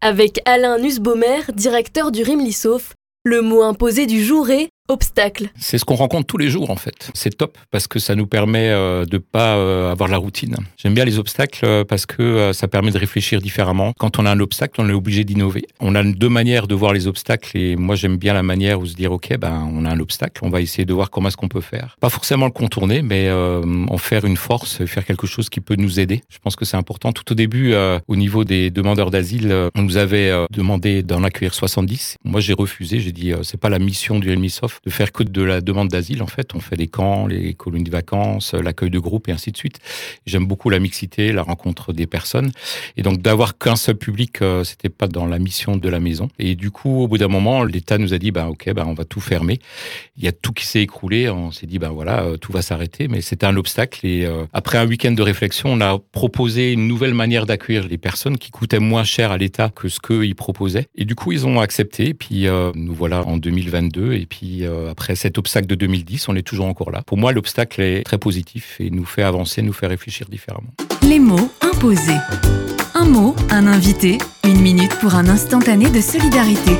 Avec Alain Nussbaumer, directeur du RIMLISOF, le mot imposé du jour est obstacle. C'est ce qu'on rencontre tous les jours en fait. C'est top parce que ça nous permet euh, de pas euh, avoir la routine. J'aime bien les obstacles euh, parce que ça permet de réfléchir différemment. Quand on a un obstacle, on est obligé d'innover. On a deux manières de voir les obstacles et moi j'aime bien la manière où se dire ok ben on a un obstacle, on va essayer de voir comment est-ce qu'on peut faire. Pas forcément le contourner, mais en faire une force, faire quelque chose qui peut nous aider. Je pense que c'est important. Tout au début, au niveau des demandeurs d'asile, on nous avait demandé d'en accueillir 70. Moi j'ai refusé. J'ai dit c'est pas la mission du REMISOF de faire que de la demande d'asile. En fait, on fait les camps, les colonies de vacances, l'accueil de groupe et ainsi de suite. J'aime beaucoup la mixité, la rencontre des personnes. Et donc, d'avoir qu'un seul public, euh, c'était pas dans la mission de la maison. Et du coup, au bout d'un moment, l'État nous a dit, ben, OK, ben, on va tout fermer. Il y a tout qui s'est écroulé. On s'est dit, ben voilà, euh, tout va s'arrêter. Mais c'était un obstacle. Et euh, après un week-end de réflexion, on a proposé une nouvelle manière d'accueillir les personnes qui coûtait moins cher à l'État que ce qu'ils proposaient. Et du coup, ils ont accepté. Et puis, nous voilà en 2022. Et puis, euh, après cet obstacle de 2010, on est toujours encore là. Pour moi, l'obstacle est très positif et nous fait avancer, nous fait réfléchir différemment. Les mots imposés. Un mot, un invité, une minute pour un instantané de solidarité.